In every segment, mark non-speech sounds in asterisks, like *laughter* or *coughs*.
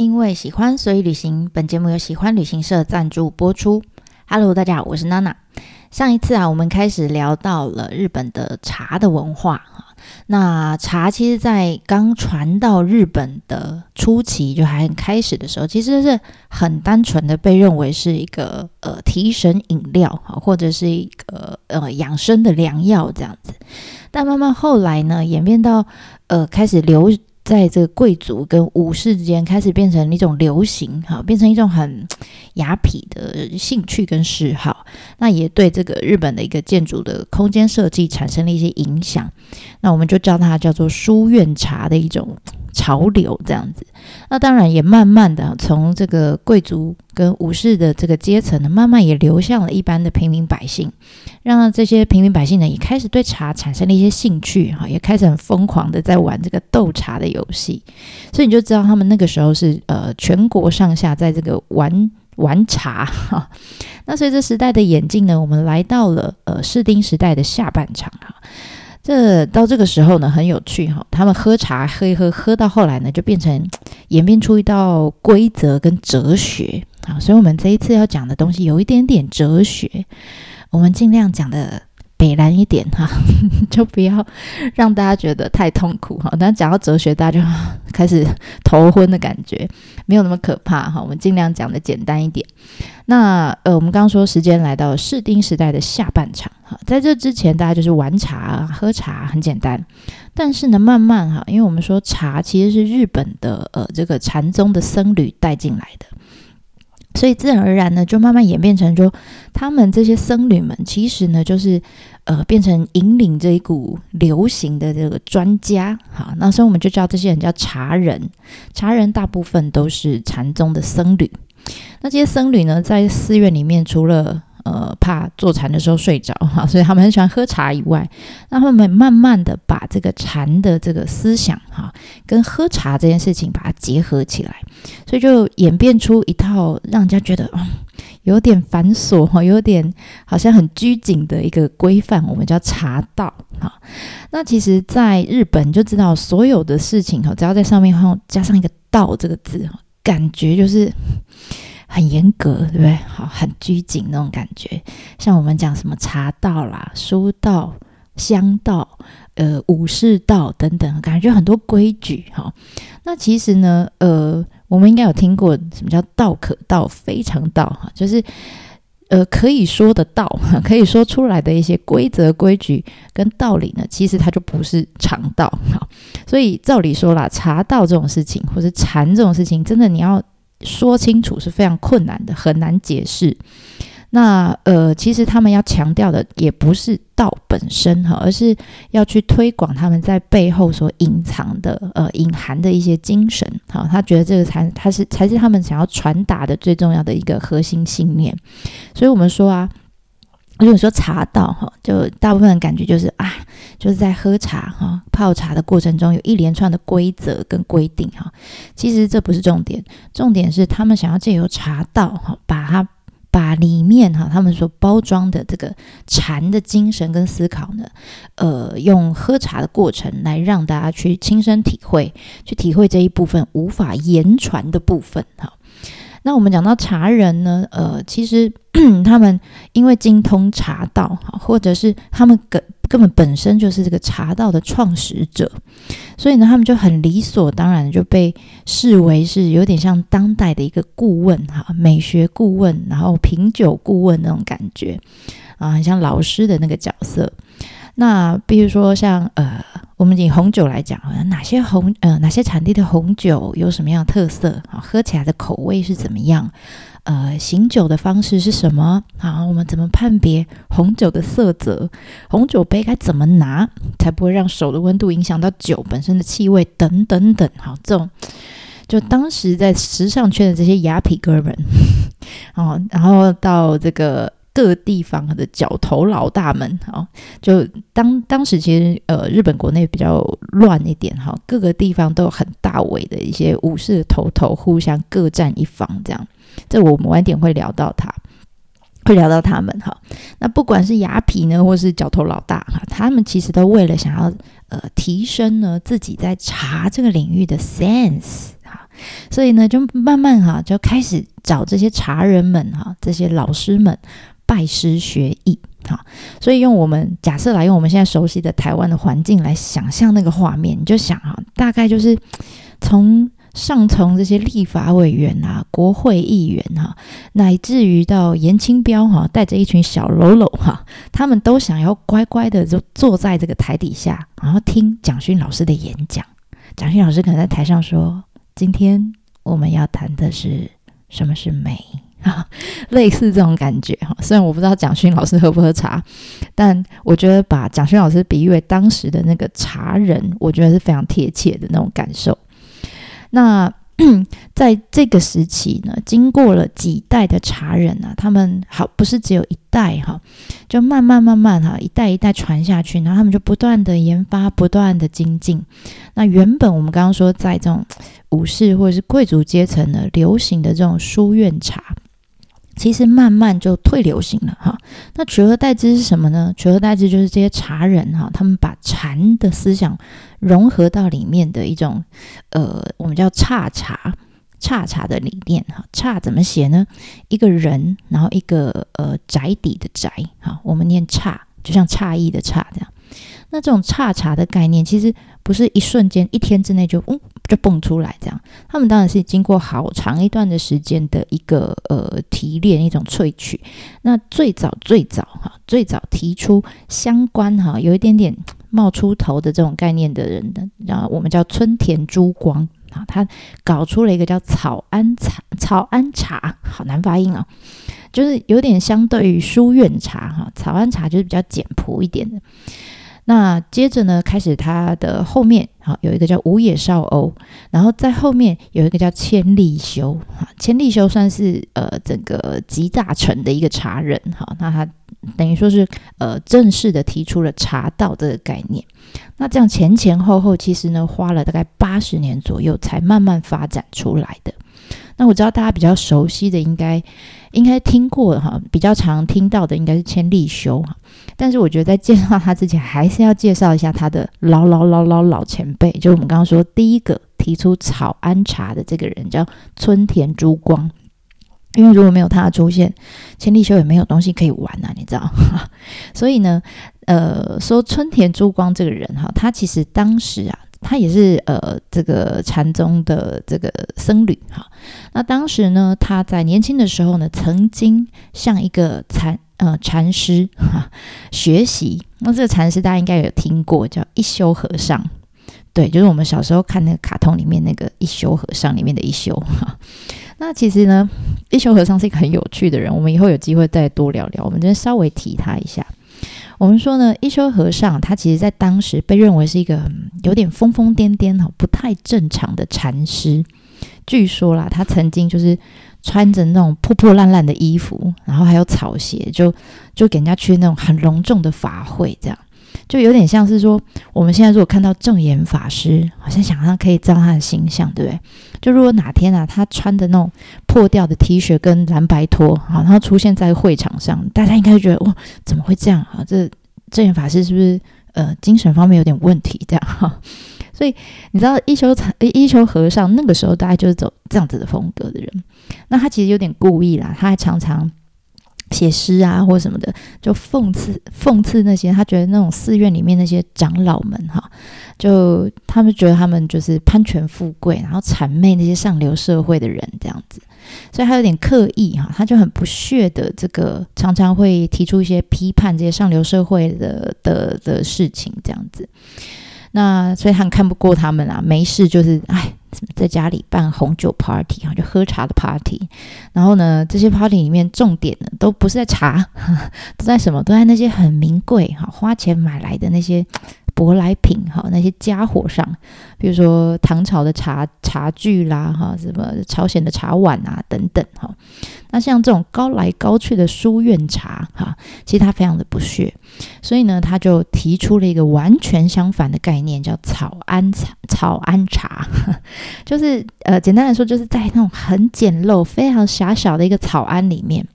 因为喜欢，所以旅行。本节目由喜欢旅行社赞助播出。Hello，大家好，我是娜娜。上一次啊，我们开始聊到了日本的茶的文化哈。那茶其实，在刚传到日本的初期，就还开始的时候，其实是很单纯的被认为是一个呃提神饮料哈，或者是一个呃养生的良药这样子。但慢慢后来呢，演变到呃开始流。在这个贵族跟武士之间，开始变成一种流行，哈，变成一种很 *tsk* 雅痞的兴趣跟嗜好。那也对这个日本的一个建筑的空间设计产生了一些影响。那我们就叫它叫做书院茶的一种。潮流这样子，那当然也慢慢的从这个贵族跟武士的这个阶层呢，慢慢也流向了一般的平民百姓，让这些平民百姓呢也开始对茶产生了一些兴趣哈，也开始很疯狂的在玩这个斗茶的游戏，所以你就知道他们那个时候是呃全国上下在这个玩玩茶哈。那随着时代的演进呢，我们来到了呃士丁时代的下半场哈。这到这个时候呢，很有趣哈。他们喝茶喝一喝，喝到后来呢，就变成演变出一道规则跟哲学啊。所以，我们这一次要讲的东西有一点点哲学，我们尽量讲的。北蓝一点哈，*laughs* 就不要让大家觉得太痛苦哈。但讲到哲学，大家就 *laughs* 开始头昏的感觉，没有那么可怕哈。我们尽量讲的简单一点。那呃，我们刚刚说时间来到士丁时代的下半场哈，在这之前大家就是玩茶、喝茶，很简单。但是呢，慢慢哈，因为我们说茶其实是日本的呃这个禅宗的僧侣带进来的。所以自然而然呢，就慢慢演变成说，他们这些僧侣们其实呢，就是呃，变成引领这一股流行的这个专家。好，那所以我们就叫这些人叫茶人。茶人大部分都是禅宗的僧侣。那这些僧侣呢，在寺院里面，除了呃，怕坐禅的时候睡着 *laughs* 哈，所以他们很喜欢喝茶。以外，那他们慢慢的把这个禅的这个思想哈，跟喝茶这件事情把它结合起来，所以就演变出一套让人家觉得哦，有点繁琐哈，有点好像很拘谨的一个规范，我们叫茶道哈。那其实，在日本就知道所有的事情哈，只要在上面后加上一个“道”这个字哈，感觉就是。很严格，对不对？好，很拘谨那种感觉。像我们讲什么茶道啦、书道、香道、呃武士道等等，感觉很多规矩。哈，那其实呢，呃，我们应该有听过什么叫道可道非常道，哈，就是呃可以说的道，可以说出来的一些规则规矩跟道理呢，其实它就不是常道。哈，所以照理说啦，茶道这种事情，或者禅这种事情，真的你要。说清楚是非常困难的，很难解释。那呃，其实他们要强调的也不是道本身哈，而是要去推广他们在背后所隐藏的呃隐含的一些精神。哈，他觉得这个才他是才是他们想要传达的最重要的一个核心信念。所以我们说啊。如果说茶道哈，就大部分人感觉就是啊，就是在喝茶哈、泡茶的过程中有一连串的规则跟规定哈。其实这不是重点，重点是他们想要借由茶道哈，把它把里面哈他们所包装的这个禅的精神跟思考呢，呃，用喝茶的过程来让大家去亲身体会，去体会这一部分无法言传的部分哈。那我们讲到茶人呢，呃，其实 *clears throat* 他们因为精通茶道，或者是他们根根本本身就是这个茶道的创始者，所以呢，他们就很理所当然就被视为是有点像当代的一个顾问，哈，美学顾问，然后品酒顾问那种感觉，啊，很像老师的那个角色。那比如说像呃。我们以红酒来讲，哪些红呃哪些产地的红酒有什么样的特色啊？喝起来的口味是怎么样？呃，醒酒的方式是什么？好，我们怎么判别红酒的色泽？红酒杯该怎么拿才不会让手的温度影响到酒本身的气味？等等等，好，这种就当时在时尚圈的这些雅痞哥们，*laughs* 哦，然后到这个。各地方的角头老大们，哈，就当当时其实呃，日本国内比较乱一点，哈，各个地方都有很大尾的一些武士头头，互相各占一方，这样。这我们晚点会聊到他，会聊到他们，哈。那不管是雅痞呢，或是角头老大，哈，他们其实都为了想要呃提升呢自己在茶这个领域的 sense，哈，所以呢，就慢慢哈就开始找这些茶人们哈，这些老师们拜师学艺哈。所以用我们假设来用我们现在熟悉的台湾的环境来想象那个画面，你就想哈，大概就是从。上从这些立法委员啊、国会议员哈，乃至于到严清标哈，带着一群小喽啰哈，他们都想要乖乖的就坐在这个台底下，然后听蒋勋老师的演讲。蒋勋老师可能在台上说：“今天我们要谈的是什么是美啊？*laughs* ”类似这种感觉哈。虽然我不知道蒋勋老师喝不喝茶，但我觉得把蒋勋老师比喻为当时的那个茶人，我觉得是非常贴切的那种感受。那 *clears throat* 在这个时期呢，经过了几代的茶人啊，他们好不是只有一代哈，就慢慢慢慢哈，一代一代传下去，然后他们就不断的研发，不断的精进。那原本我们刚刚说，在这种武士或者是贵族阶层呢，流行的这种书院茶。其实慢慢就退流行了哈，那取而代之是什么呢？取而代之就是这些茶人哈，他们把禅的思想融合到里面的一种，呃，我们叫差茶，差茶的理念哈。差怎么写呢？一个人，然后一个呃宅邸的宅哈，我们念差，就像诧异的差这样。那这种差茶的概念，其实不是一瞬间、一天之内就嗯就蹦出来这样。他们当然是经过好长一段的时间的一个呃提炼、一种萃取。那最早最早哈，最早提出相关哈有一点点冒出头的这种概念的人的，然后我们叫春田珠光啊，他搞出了一个叫草安茶，草安茶好难发音啊，就是有点相对于书院茶哈，草安茶就是比较简朴一点的。那接着呢，开始他的后面，好有一个叫五野少欧，然后在后面有一个叫千利休，哈，千利休算是呃整个集大成的一个茶人，哈，那他等于说是呃正式的提出了茶道这个概念。那这样前前后后，其实呢花了大概八十年左右，才慢慢发展出来的。那我知道大家比较熟悉的，应该应该听过哈，比较常听到的应该是千利休哈。但是我觉得在介绍他之前，还是要介绍一下他的老老老老老前辈，就是我们刚刚说第一个提出草安茶的这个人，叫村田珠光。因为如果没有他的出现，千利休也没有东西可以玩啊，你知道？*laughs* 所以呢，呃，说村田珠光这个人哈，他其实当时啊，他也是呃这个禅宗的这个僧侣哈。那当时呢，他在年轻的时候呢，曾经向一个禅。呃，禅师哈学习，那这个禅师大家应该有听过，叫一休和尚，对，就是我们小时候看那个卡通里面那个一休和尚里面的一休哈。那其实呢，一休和尚是一个很有趣的人，我们以后有机会再多聊聊。我们今天稍微提他一下。我们说呢，一休和尚他其实在当时被认为是一个有点疯疯癫癫哈，不太正常的禅师。据说啦，他曾经就是。穿着那种破破烂烂的衣服，然后还有草鞋，就就给人家去那种很隆重的法会，这样就有点像是说，我们现在如果看到正言法师，好像想象可以知道他的形象，对不对？就如果哪天啊，他穿的那种破掉的 T 恤跟蓝白拖，好，然后出现在会场上，大家应该觉得哇，怎么会这样啊？这正言法师是不是呃精神方面有点问题？这样哈。所以你知道一休禅一休和尚那个时候大概就是走这样子的风格的人，那他其实有点故意啦，他还常常写诗啊或什么的，就讽刺讽刺那些他觉得那种寺院里面那些长老们哈，就他们觉得他们就是攀权富贵，然后谄媚那些上流社会的人这样子，所以他有点刻意哈，他就很不屑的这个常常会提出一些批判这些上流社会的的的事情这样子。那所以他很看不过他们啊，没事就是哎，在家里办红酒 party 啊，就喝茶的 party。然后呢，这些 party 里面重点呢，都不是在茶，*laughs* 都在什么？都在那些很名贵哈，花钱买来的那些。舶来品哈，那些家伙上，比如说唐朝的茶茶具啦哈，什么朝鲜的茶碗啊等等哈。那像这种高来高去的书院茶哈，其实他非常的不屑，所以呢，他就提出了一个完全相反的概念，叫草庵茶。草庵茶，*laughs* 就是呃，简单来说，就是在那种很简陋、非常狭小的一个草庵里面。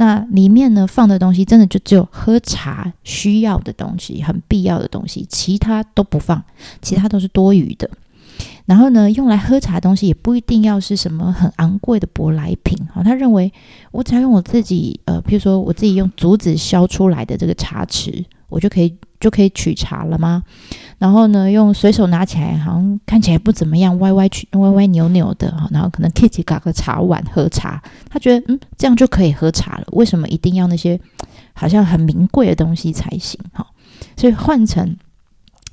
那里面呢放的东西真的就只有喝茶需要的东西，很必要的东西，其他都不放，其他都是多余的。然后呢，用来喝茶的东西也不一定要是什么很昂贵的舶来品哈。他认为，我只要用我自己呃，譬如说我自己用竹子削出来的这个茶匙，我就可以就可以取茶了吗？然后呢，用随手拿起来，好像看起来不怎么样，歪歪曲歪歪扭扭的。然后可能 Kitty 搞个茶碗喝茶，他觉得嗯，这样就可以喝茶了。为什么一定要那些好像很名贵的东西才行哈？所以换成。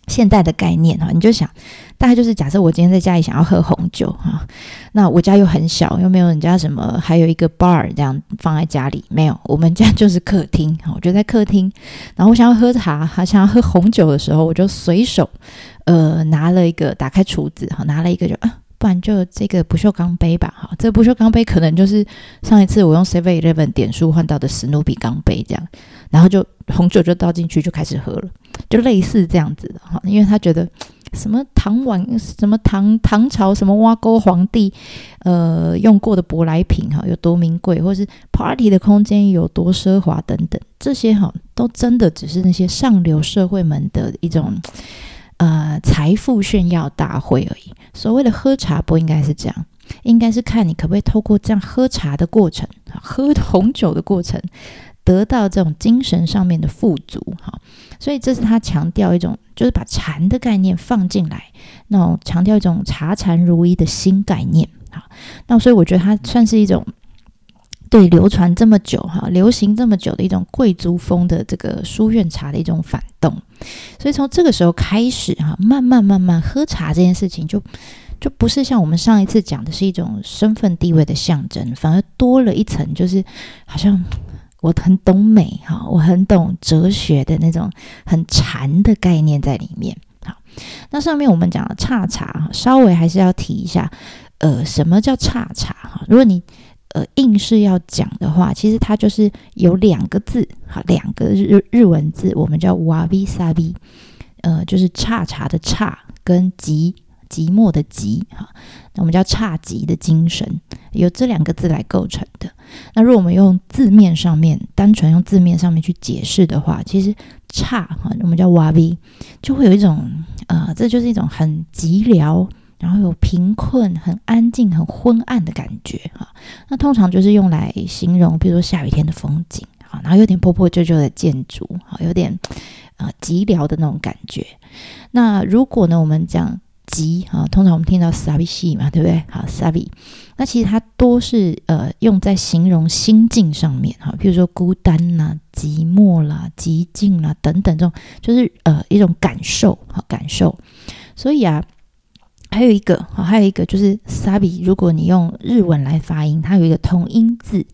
现代的概念哈，你就想，大概就是假设我今天在家里想要喝红酒哈，那我家又很小，又没有人家什么，还有一个 bar 这样放在家里没有，我们家就是客厅哈，我就在客厅，然后我想要喝茶，还想要喝红酒的时候，我就随手呃拿了一个打开厨子哈，拿了一个就啊。不然就这个不锈钢杯吧，哈，这个不锈钢杯可能就是上一次我用 Seven Eleven 点数换到的史努比钢杯这样，然后就红酒就倒进去就开始喝了，就类似这样子的哈，因为他觉得什么唐碗、什么唐唐朝、什么挖沟皇帝呃用过的舶来品哈有多名贵，或是 Party 的空间有多奢华等等，这些哈都真的只是那些上流社会们的一种。呃，财富炫耀大会而已。所谓的喝茶不应该是这样，应该是看你可不可以透过这样喝茶的过程，喝红酒的过程，得到这种精神上面的富足。哈，所以这是他强调一种，就是把禅的概念放进来，那种强调一种茶禅如一的新概念。好，那所以我觉得它算是一种。对，流传这么久哈，流行这么久的一种贵族风的这个书院茶的一种反动，所以从这个时候开始哈，慢慢慢慢喝茶这件事情就就不是像我们上一次讲的是一种身份地位的象征，反而多了一层，就是好像我很懂美哈，我很懂哲学的那种很禅的概念在里面。好，那上面我们讲的差茶哈，稍微还是要提一下，呃，什么叫差茶哈？如果你呃，硬是要讲的话，其实它就是有两个字，哈，两个日日文字，我们叫瓦比萨比，呃，就是差茶的差跟寂寂寞的寂，哈，那我们叫差寂的精神，由这两个字来构成的。那如果我们用字面上面，单纯用字面上面去解释的话，其实差哈，我们叫瓦比，就会有一种呃，这就是一种很寂寥。然后有贫困、很安静、很昏暗的感觉哈，那通常就是用来形容，比如说下雨天的风景哈，然后有点破破旧旧的建筑哈，有点啊寂寥的那种感觉。那如果呢，我们讲寂啊，通常我们听到 sabi 嘛，对不对？好，sabi，那其实它多是呃用在形容心境上面哈，比如说孤单啦、寂寞啦、寂静啦等等这种，就是呃一种感受好，感受。所以啊。还有一个，好，还有一个就是 “sabi”。如果你用日文来发音，它有一个同音字，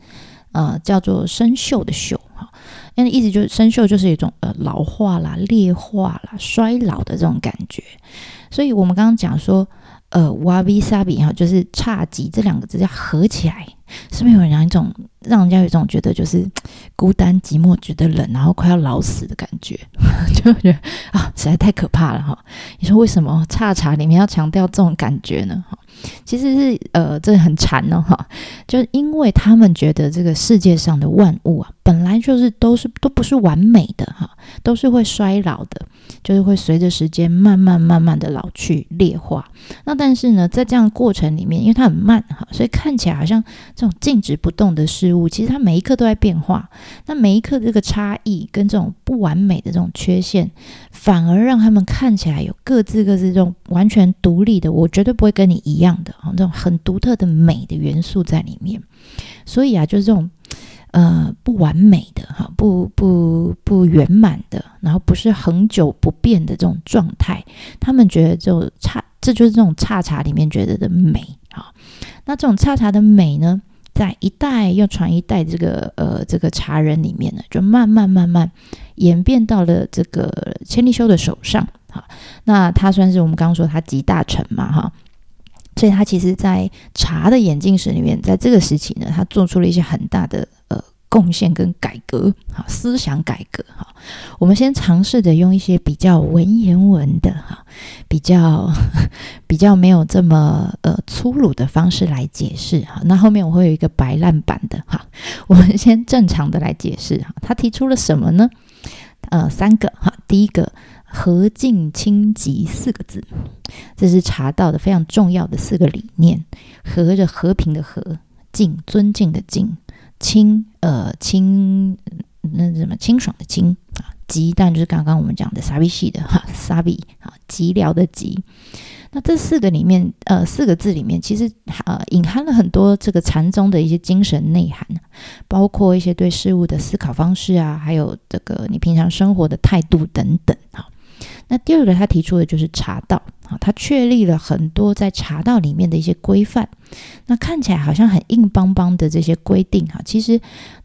呃，叫做“生锈”的“锈”哈。那意思就是生锈，就是一种呃老化啦、劣化啦、衰老的这种感觉。所以我们刚刚讲说，呃，“wabi sabi” 哈，就是差级这两个字要合起来，是不是有人一种让人家有一种觉得就是孤单寂寞、觉得冷，然后快要老死的感觉？*laughs* 就觉得啊，实在太可怕了哈！你说为什么差茶里面要强调这种感觉呢？哈，其实是呃，这很禅呢哈，就是因为他们觉得这个世界上的万物啊，本来就是都是都不是完美的哈，都是会衰老的，就是会随着时间慢慢慢慢的老去劣化。那但是呢，在这样过程里面，因为它很慢哈，所以看起来好像这种静止不动的事物，其实它每一刻都在变化。那每一刻这个差异跟这种不完美的这种缺陷，反而让他们看起来有各自各自这种完全独立的，我绝对不会跟你一样的啊，这种很独特的美的元素在里面。所以啊，就是这种呃不完美的哈，不不不圆满的，然后不是恒久不变的这种状态，他们觉得就差，这就是这种差茶里面觉得的美啊。那这种差茶的美呢？在一代又传一代，这个呃，这个茶人里面呢，就慢慢慢慢演变到了这个千利休的手上。哈，那他算是我们刚刚说他集大成嘛，哈，所以他其实在茶的演进史里面，在这个时期呢，他做出了一些很大的呃。贡献跟改革，哈，思想改革，哈，我们先尝试着用一些比较文言文的，哈，比较 *laughs* 比较没有这么呃粗鲁的方式来解释，哈，那后面我会有一个白烂版的，哈，我们先正常的来解释，哈，他提出了什么呢？呃三个哈，第一个和敬清吉四个字，这是茶道的非常重要的四个理念，和着和平的和，敬尊敬的敬，清呃清那什么？清爽的清啊，吉但就是刚刚我们讲的萨比系的哈萨比啊，吉疗的吉。那这四个里面，呃，四个字里面，其实呃隐含了很多这个禅宗的一些精神内涵，包括一些对事物的思考方式啊，还有这个你平常生活的态度等等。哈，那第二个他提出的就是茶道，啊，他确立了很多在茶道里面的一些规范。那看起来好像很硬邦邦的这些规定，哈，其实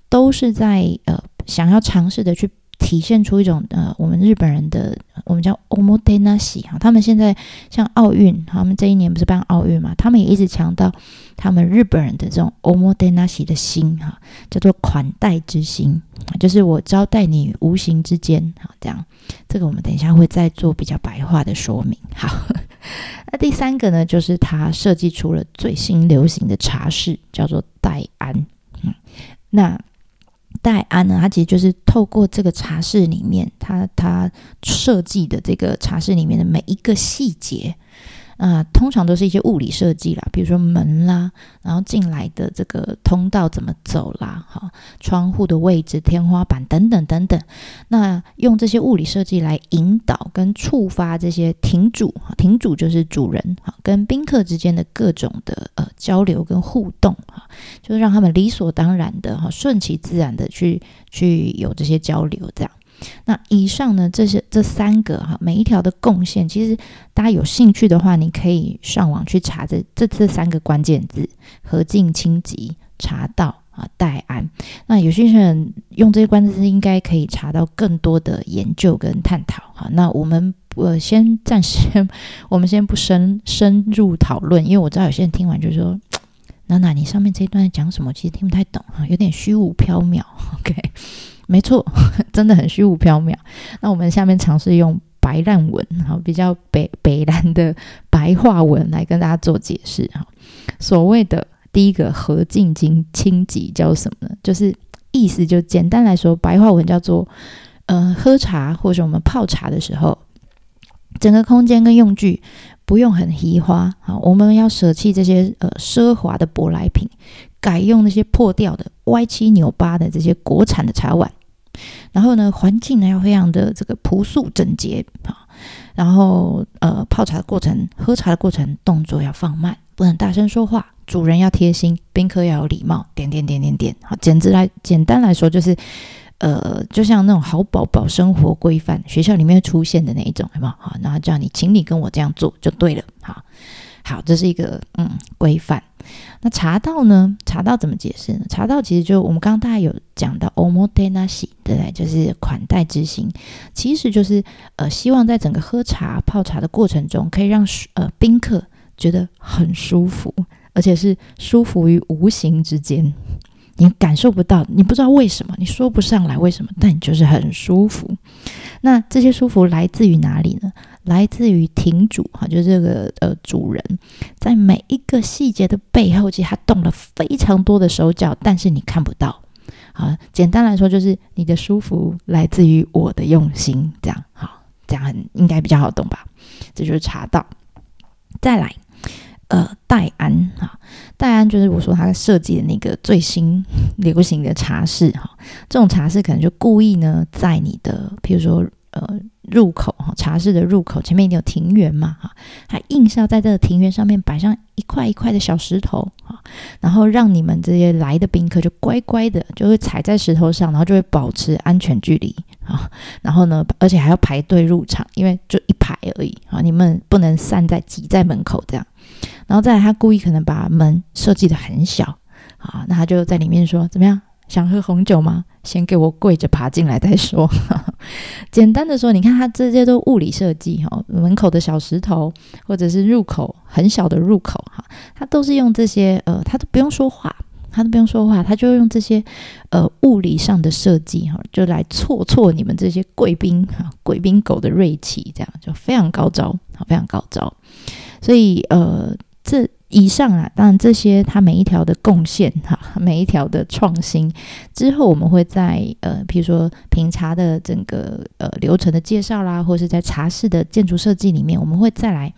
都是在呃想要尝试的去。体现出一种呃，我们日本人的我们叫 omotenashi 哈，他们现在像奥运，他们这一年不是办奥运嘛，他们也一直强调他们日本人的这种 omotenashi 的心哈，叫做款待之心，就是我招待你无形之间哈，这样，这个我们等一下会再做比较白话的说明。好，*laughs* 那第三个呢，就是他设计出了最新流行的茶室，叫做代安，嗯，那。戴安呢，他其实就是透过这个茶室里面，他他设计的这个茶室里面的每一个细节。啊，通常都是一些物理设计啦，比如说门啦，然后进来的这个通道怎么走啦，哈，窗户的位置、天花板等等等等。那用这些物理设计来引导跟触发这些亭主，哈，亭主就是主人，哈，跟宾客之间的各种的呃交流跟互动，哈，就是让他们理所当然的哈，顺其自然的去去有这些交流，这样。那以上呢，这些这三个哈，每一条的贡献，其实大家有兴趣的话，你可以上网去查这这这三个关键字：何敬、清吉、茶道啊、代安。那有些人用这些关键字，应该可以查到更多的研究跟探讨。哈，那我们呃先暂时，*laughs* 我们先不深深入讨论，因为我知道有些人听完就说：“ *tsk* 娜娜，你上面这一段在讲什么？其实听不太懂哈，有点虚无缥缈。”OK。没错，*laughs* 真的很虚无缥缈。那我们下面尝试用白烂文，哈，比较北北蓝的白话文来跟大家做解释，哈。所谓的第一个和敬经清吉叫什么呢？就是意思就简单来说，白话文叫做，呃，喝茶或者我们泡茶的时候，整个空间跟用具不用很稀花，好，我们要舍弃这些呃奢华的舶来品。改用那些破掉的、歪七扭八的这些国产的茶碗，然后呢，环境呢要非常的这个朴素整洁啊，然后呃，泡茶的过程、喝茶的过程，动作要放慢，不能大声说话，主人要贴心，宾客要有礼貌，点点点点点，好，简直来简单来说就是，呃，就像那种好宝宝生活规范，学校里面出现的那一种，好不好？好，然后叫你，请你跟我这样做就对了，好。好，这是一个嗯规范。那茶道呢？茶道怎么解释呢？茶道其实就我们刚刚大家有讲到 o m o t e n a s i 对不对？就是款待之心，其实就是呃希望在整个喝茶泡茶的过程中，可以让呃宾客觉得很舒服，而且是舒服于无形之间。你感受不到，你不知道为什么，你说不上来为什么，但你就是很舒服。那这些舒服来自于哪里呢？来自于亭主哈，就是这个呃主人，在每一个细节的背后，其实他动了非常多的手脚，但是你看不到。好，简单来说，就是你的舒服来自于我的用心。这样好，这样很应该比较好懂吧？这就是茶道。再来。呃，戴安哈，戴安就是我说他设计的那个最新 *laughs* 流行的茶室哈，这种茶室可能就故意呢，在你的譬如说呃入口哈，茶室的入口前面一定有庭园嘛哈，他硬是要在这个庭园上面摆上一块一块的小石头啊，然后让你们这些来的宾客就乖乖的就会踩在石头上，然后就会保持安全距离啊，然后呢，而且还要排队入场，因为就一排而已啊，你们不能散在挤在门口这样。然后再来，他故意可能把门设计的很小，啊，那他就在里面说：“怎么样，想喝红酒吗？先给我跪着爬进来再说。*laughs* ”简单的说，你看他这些都物理设计哈，门口的小石头，或者是入口很小的入口哈，他都是用这些呃，他都不用说话，他都不用说话，他就用这些呃物理上的设计哈，就来挫挫你们这些贵宾哈，贵宾狗的锐气，这样就非常高招，好，非常高招。所以，呃，这以上啊，当然这些它每一条的贡献哈，每一条的创新之后，我们会在呃，比如说品茶的整个呃流程的介绍啦，或是在茶室的建筑设计里面，我们会再来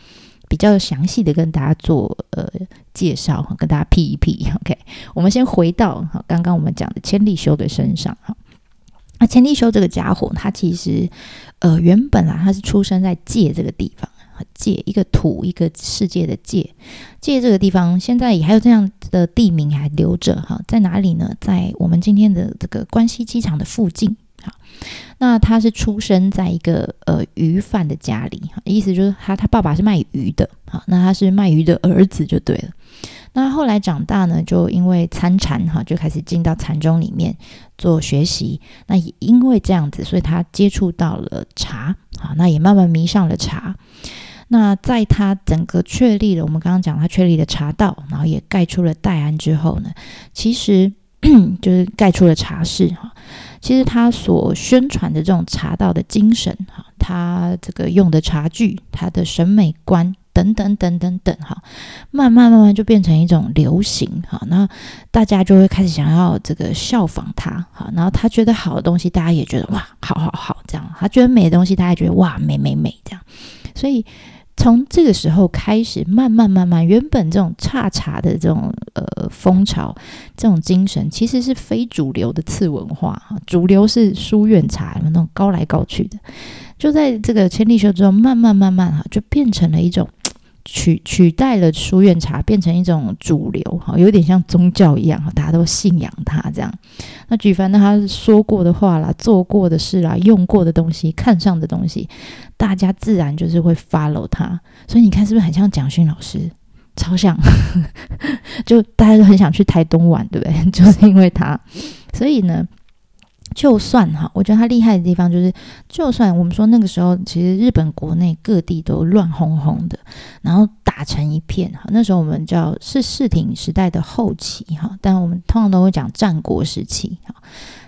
比较详细的跟大家做呃介绍，跟大家 P 一 P。OK，我们先回到哈刚刚我们讲的千利休的身上哈。那千利休这个家伙，他其实呃原本啊，他是出生在界这个地方。界一个土一个世界的界，界这个地方现在也还有这样的地名还留着哈，在哪里呢？在我们今天的这个关西机场的附近。那他是出生在一个呃鱼贩的家里，意思就是他他爸爸是卖鱼的，好，那他是卖鱼的儿子就对了。那后来长大呢，就因为参禅哈，就开始进到禅宗里面做学习。那也因为这样子，所以他接触到了茶，好，那也慢慢迷上了茶。那在他整个确立了，我们刚刚讲他确立了茶道，然后也盖出了戴安之后呢，其实 *coughs* 就是盖出了茶室哈。其实他所宣传的这种茶道的精神哈，他这个用的茶具，他的审美观等等等等等哈，慢慢慢慢就变成一种流行哈。那大家就会开始想要这个效仿他哈，然后他觉得好的东西，大家也觉得哇，好好好这样。他觉得美的东西，大家觉得哇，美美美这样。所以。从这个时候开始，慢慢慢慢，原本这种差茶的这种呃风潮，这种精神，其实是非主流的次文化哈。主流是书院茶，那种高来高去的。就在这个千利休之后，慢慢慢慢哈，就变成了一种。取取代了书院茶，变成一种主流，哈，有点像宗教一样，哈，大家都信仰它这样。那举凡，他说过的话啦，做过的事啦，用过的东西，看上的东西，大家自然就是会 follow 他。所以你看，是不是很像蒋勋老师？超像，*laughs* 就大家都很想去台东玩，对不对？*laughs* 就是因为他，所以呢。就算哈，我觉得他厉害的地方就是，就算我们说那个时候，其实日本国内各地都乱哄哄的，然后打成一片哈。那时候我们叫是世挺时代的后期哈，但我们通常都会讲战国时期哈。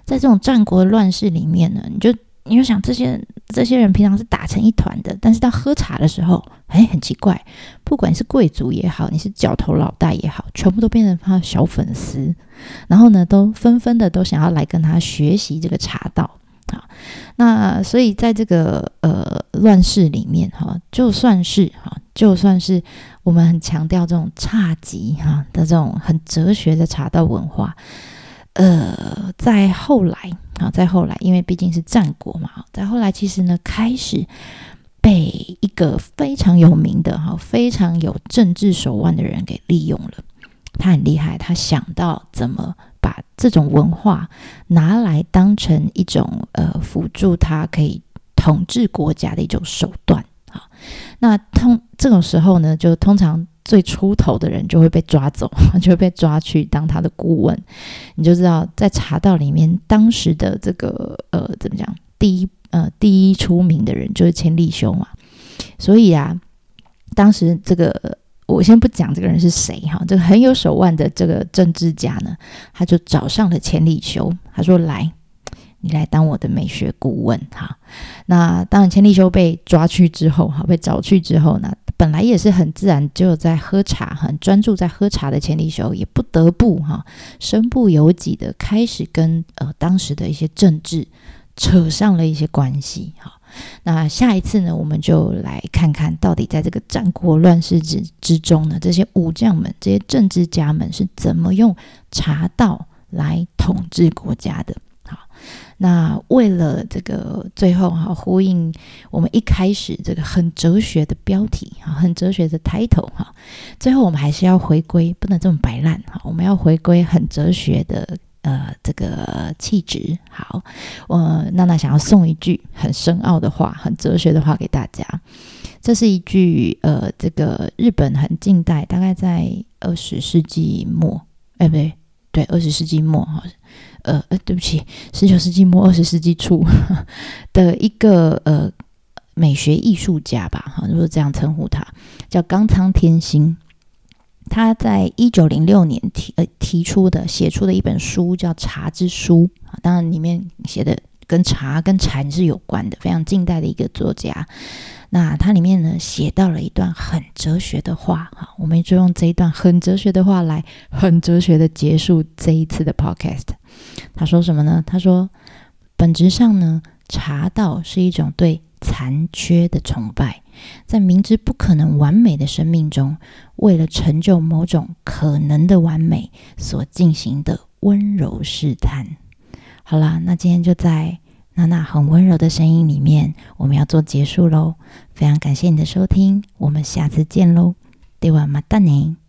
在这种战国乱世里面呢，你就。你就想这些这些人平常是打成一团的，但是到喝茶的时候，哎，很奇怪，不管是贵族也好，你是角头老大也好，全部都变成他的小粉丝，然后呢，都纷纷的都想要来跟他学习这个茶道啊。那所以在这个呃乱世里面哈，就算是哈，就算是我们很强调这种差级哈的这种很哲学的茶道文化。呃，在后来啊，在后来，因为毕竟是战国嘛，在后来其实呢，开始被一个非常有名的哈、非常有政治手腕的人给利用了。他很厉害，他想到怎么把这种文化拿来当成一种呃辅助他可以统治国家的一种手段啊。那通这种时候呢，就通常。最出头的人就会被抓走，*laughs* 就会被抓去当他的顾问。你就知道，在茶道里面，当时的这个呃，怎么讲？第一呃，第一出名的人就是千利休嘛。所以啊，当时这个我先不讲这个人是谁哈，这个很有手腕的这个政治家呢，他就找上了千利休，他说：“来，你来当我的美学顾问。”哈，那当然，千利休被抓去之后，哈，被找去之后呢？本来也是很自然，就在喝茶，很专注在喝茶的前提时候，也不得不哈身不由己的开始跟呃当时的一些政治扯上了一些关系。哈，那下一次呢，我们就来看看到底在这个战国乱世之之中呢，这些武将们、这些政治家们是怎么用茶道来统治国家的。那为了这个最后哈呼应我们一开始这个很哲学的标题哈，很哲学的 title 哈，最后我们还是要回归，不能这么摆烂哈，我们要回归很哲学的呃这个气质。好，我娜娜想要送一句很深奥的话，很哲学的话给大家。这是一句呃，这个日本很近代，大概在二十世纪末，哎不对，对二十世纪末哈。呃呃，对不起，十九世纪末二十世纪初的一个呃美学艺术家吧，哈，如果这样称呼他，叫冈仓天心。他在一九零六年提呃提出的写出的一本书叫《茶之书》啊，当然里面写的跟茶跟禅是有关的，非常近代的一个作家。那它里面呢写到了一段很哲学的话，哈，我们就用这一段很哲学的话来很哲学的结束这一次的 podcast。他说什么呢？他说，本质上呢，茶道是一种对残缺的崇拜，在明知不可能完美的生命中，为了成就某种可能的完美所进行的温柔试探。好啦，那今天就在那那很温柔的声音里面，我们要做结束喽。非常感谢你的收听，我们下次见喽，对瓦马达尼。